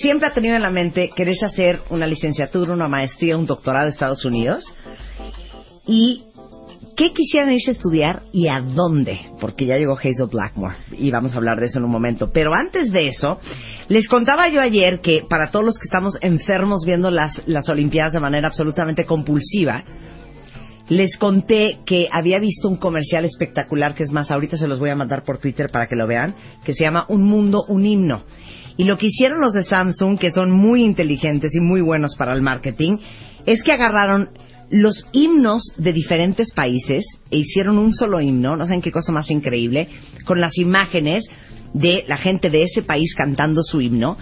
siempre ha tenido en la mente querés hacer una licenciatura, una maestría, un doctorado en Estados Unidos y qué quisieran irse a estudiar y a dónde, porque ya llegó Hazel Blackmore y vamos a hablar de eso en un momento. Pero antes de eso, les contaba yo ayer que para todos los que estamos enfermos viendo las, las Olimpiadas de manera absolutamente compulsiva, les conté que había visto un comercial espectacular, que es más, ahorita se los voy a mandar por Twitter para que lo vean, que se llama Un Mundo, un Himno. Y lo que hicieron los de Samsung, que son muy inteligentes y muy buenos para el marketing, es que agarraron los himnos de diferentes países e hicieron un solo himno, no saben qué cosa más increíble, con las imágenes de la gente de ese país cantando su himno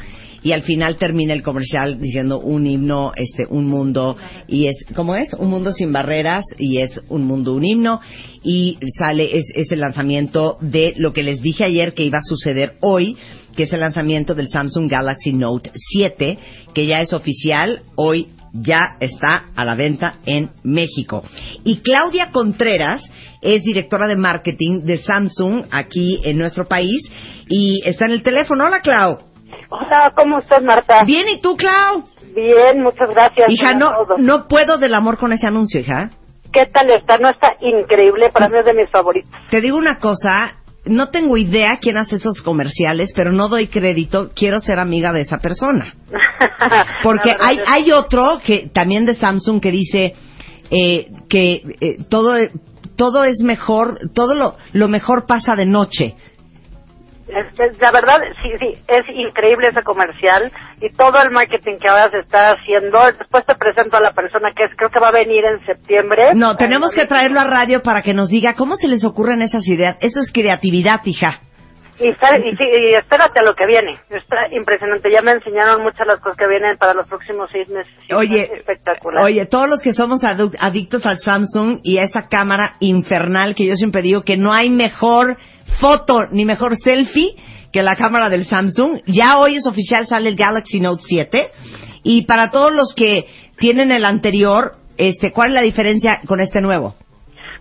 y al final termina el comercial diciendo un himno, este, un mundo y es, ¿cómo es? Un mundo sin barreras y es un mundo, un himno y sale es, el lanzamiento de lo que les dije ayer que iba a suceder hoy, que es el lanzamiento del Samsung Galaxy Note 7, que ya es oficial hoy ya está a la venta en México. Y Claudia Contreras es directora de marketing de Samsung aquí en nuestro país y está en el teléfono. Hola, Clau. Hola, ¿cómo estás, Marta? Bien, ¿y tú, Clau? Bien, muchas gracias. Hija, no, no puedo del amor con ese anuncio, hija. ¿Qué tal está? No está increíble, para mí es de mis favoritos. Te digo una cosa, no tengo idea quién hace esos comerciales, pero no doy crédito, quiero ser amiga de esa persona. Porque No, hay, hay otro que también de Samsung que dice eh, que eh, todo, todo es mejor, todo lo, lo mejor pasa de noche. La verdad, sí, sí, es increíble ese comercial y todo el marketing que ahora se está haciendo. Después te presento a la persona que es, creo que va a venir en septiembre. No, tenemos que traerlo a radio para que nos diga cómo se les ocurren esas ideas. Eso es creatividad, hija. Y, está- y y espérate a lo que viene. Está impresionante. Ya me enseñaron muchas las cosas que vienen para los próximos seis meses. Oye, espectacular. Oye, todos los que somos adictos al Samsung y a esa cámara infernal que yo siempre digo que no hay mejor foto ni mejor selfie que la cámara del Samsung. Ya hoy es oficial, sale el Galaxy Note 7. Y para todos los que tienen el anterior, este, ¿cuál es la diferencia con este nuevo?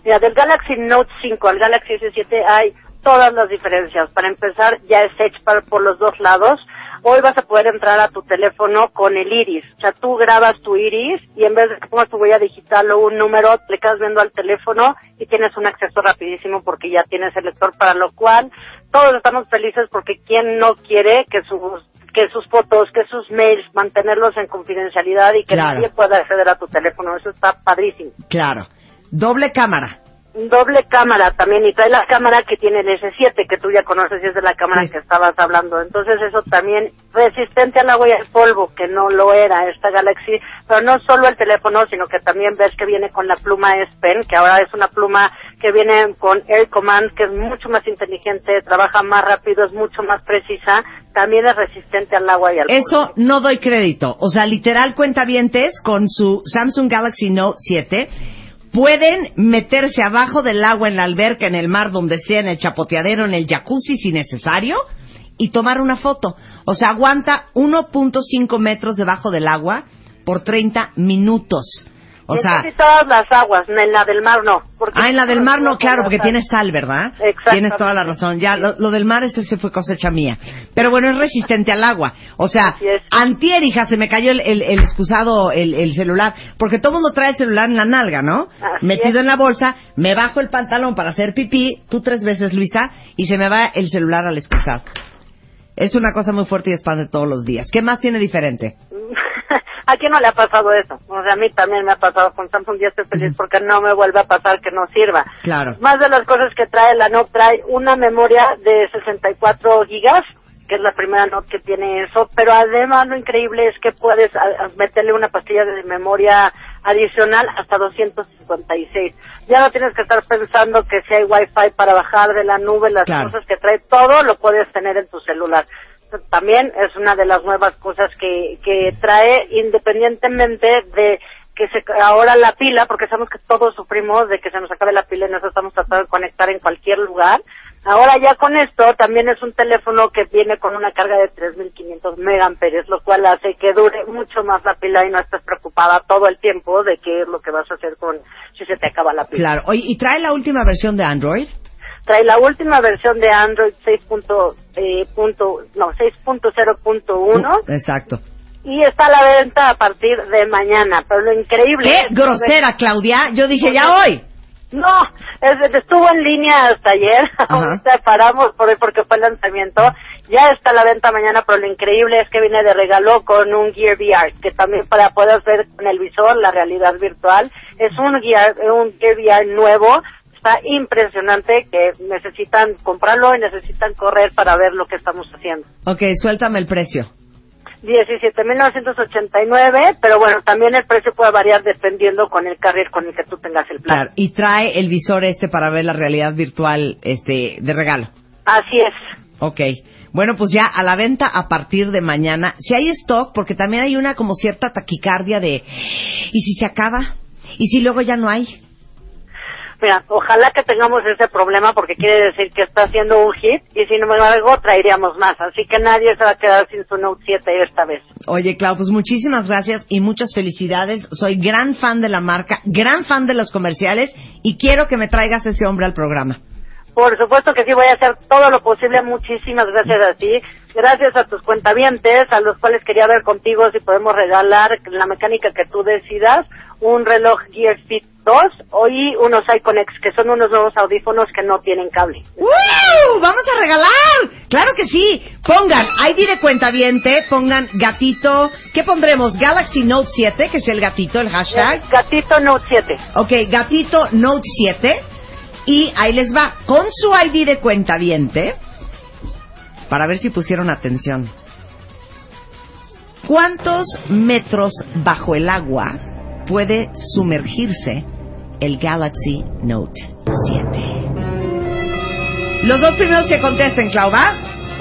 Mira, del Galaxy Note 5 al Galaxy S7 hay todas las diferencias. Para empezar, ya es Edge para- por los dos lados. Hoy vas a poder entrar a tu teléfono con el iris. O sea, tú grabas tu iris y en vez de que pongas tu huella digital o un número, le quedas viendo al teléfono y tienes un acceso rapidísimo porque ya tienes el lector, para lo cual todos estamos felices porque ¿quién no quiere que sus que sus fotos, que sus mails, mantenerlos en confidencialidad y que Claro. nadie pueda acceder a tu teléfono. Eso está padrísimo Claro. Doble cámara. Doble cámara también y trae la cámara que tiene el S7 que tú ya conoces y es de la cámara Sí. que estabas hablando entonces eso también resistente al agua y al polvo que no lo era esta Galaxy pero no solo el teléfono sino que también ves que viene con la pluma S Pen que ahora es una pluma que viene con Air Command que es mucho más inteligente trabaja más rápido es mucho más precisa también es resistente al agua y al polvo Eso no doy crédito. O sea, literal cuentavientes con su Samsung Galaxy Note 7 pueden meterse abajo del agua en la alberca, en el mar, donde sea, en el chapoteadero, en el jacuzzi si necesario y tomar una foto. O sea, aguanta 1.5 metros debajo del agua por 30 minutos. O sea, casi todas las aguas en la del mar no porque Ah, en la del mar no, claro, porque tiene sal, ¿verdad? Exactamente. Tienes toda la razón. Ya, lo, lo del mar, ese se fue cosecha mía. Pero bueno, es resistente al agua. O sea, antier, hija, se me cayó el, el, el excusado, el, el celular. Porque todo mundo trae el celular en la nalga, ¿no? Así Metido es. en la bolsa, me bajo el pantalón para hacer pipí, tú tres veces, Luisa, y se me va el celular al excusado. Es una cosa muy fuerte y expande todos los días. ¿Qué más tiene diferente? ¿A quién no le ha pasado eso? O sea, a mí también me ha pasado con Samsung y estoy feliz porque no me vuelve a pasar que no sirva. Claro. Más de las cosas que trae la Note, trae una memoria de 64 gigas, que es la primera Note que tiene eso, pero además lo increíble es que puedes meterle una pastilla de memoria adicional hasta 256. Ya no tienes que estar pensando que si hay Wi-Fi para bajar de la nube, las Claro. cosas que trae, todo lo puedes tener en tu celular también es una de las nuevas cosas que, que trae independientemente de que se, ahora la pila, porque sabemos que todos sufrimos de que se nos acabe la pila y nos estamos tratando de conectar en cualquier lugar. Ahora ya con esto también es un teléfono que viene con una carga de 3.500 megaamperes, lo cual hace que dure mucho más la pila y no estés preocupada todo el tiempo de qué es lo que vas a hacer con si se te acaba la pila. Claro. ¿y trae la última versión de Android? Trae la última versión de Android 6. Eh, punto, no, 6.0.1. Exacto y está a la venta a partir de mañana. Pero lo increíble. ¡Qué grosera, Claudia! Yo dije, ya hoy. No, estuvo en línea hasta ayer. Ahorita paramos por hoy porque fue el lanzamiento. Ya está a la venta mañana, pero lo increíble es que viene de regalo con un Gear VR, que también para poder ver con el visor la realidad virtual. Es un Gear, un Gear VR nuevo. Está impresionante que necesitan comprarlo y necesitan correr para ver lo que estamos haciendo. Ok, suéltame el precio. 17.989, pero bueno, también el precio puede variar dependiendo con el carrier con el que tú tengas el plan. Claro, y trae el visor este para ver la realidad virtual este de regalo. Así es. Ok. Bueno, pues ya a la venta a partir de mañana. Si hay stock, porque también hay una como cierta taquicardia de ¿y si se acaba? ¿Y si luego ya no hay? Mira, ojalá que tengamos ese problema porque quiere decir que está haciendo un hit y sin embargo traeríamos más. Así que nadie se va a quedar sin su Note 7 esta vez. Oye, Clau, pues muchísimas gracias y muchas felicidades. Soy gran fan de la marca, gran fan de los comerciales y quiero que me traigas ese hombre al programa. Por supuesto que sí, voy a hacer todo lo posible. Muchísimas gracias a ti. Gracias a tus cuentavientes, a los cuales quería ver contigo si podemos regalar la mecánica que tú decidas, un reloj Gear Fit 2 y unos Iconex, que son unos nuevos audífonos que no tienen cable. ¡Uh! ¡Vamos a regalar! ¡Claro que sí! Pongan ID de cuentaviente, pongan gatito. ¿Qué pondremos? Galaxy Note 7, que es el gatito, el hashtag. Gatito Note 7. Ok, gatito Note 7 y ahí les va, con su ID de cuenta viente, para ver si pusieron atención. ¿Cuántos metros bajo el agua puede sumergirse el Galaxy Note 7? Los dos primeros que contesten, Clau, ¿va?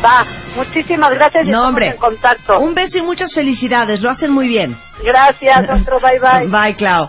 Va. Muchísimas gracias no, hombre. en contacto. Un beso y muchas felicidades. Lo hacen muy bien. Gracias, otro bye bye. Bye, Clau.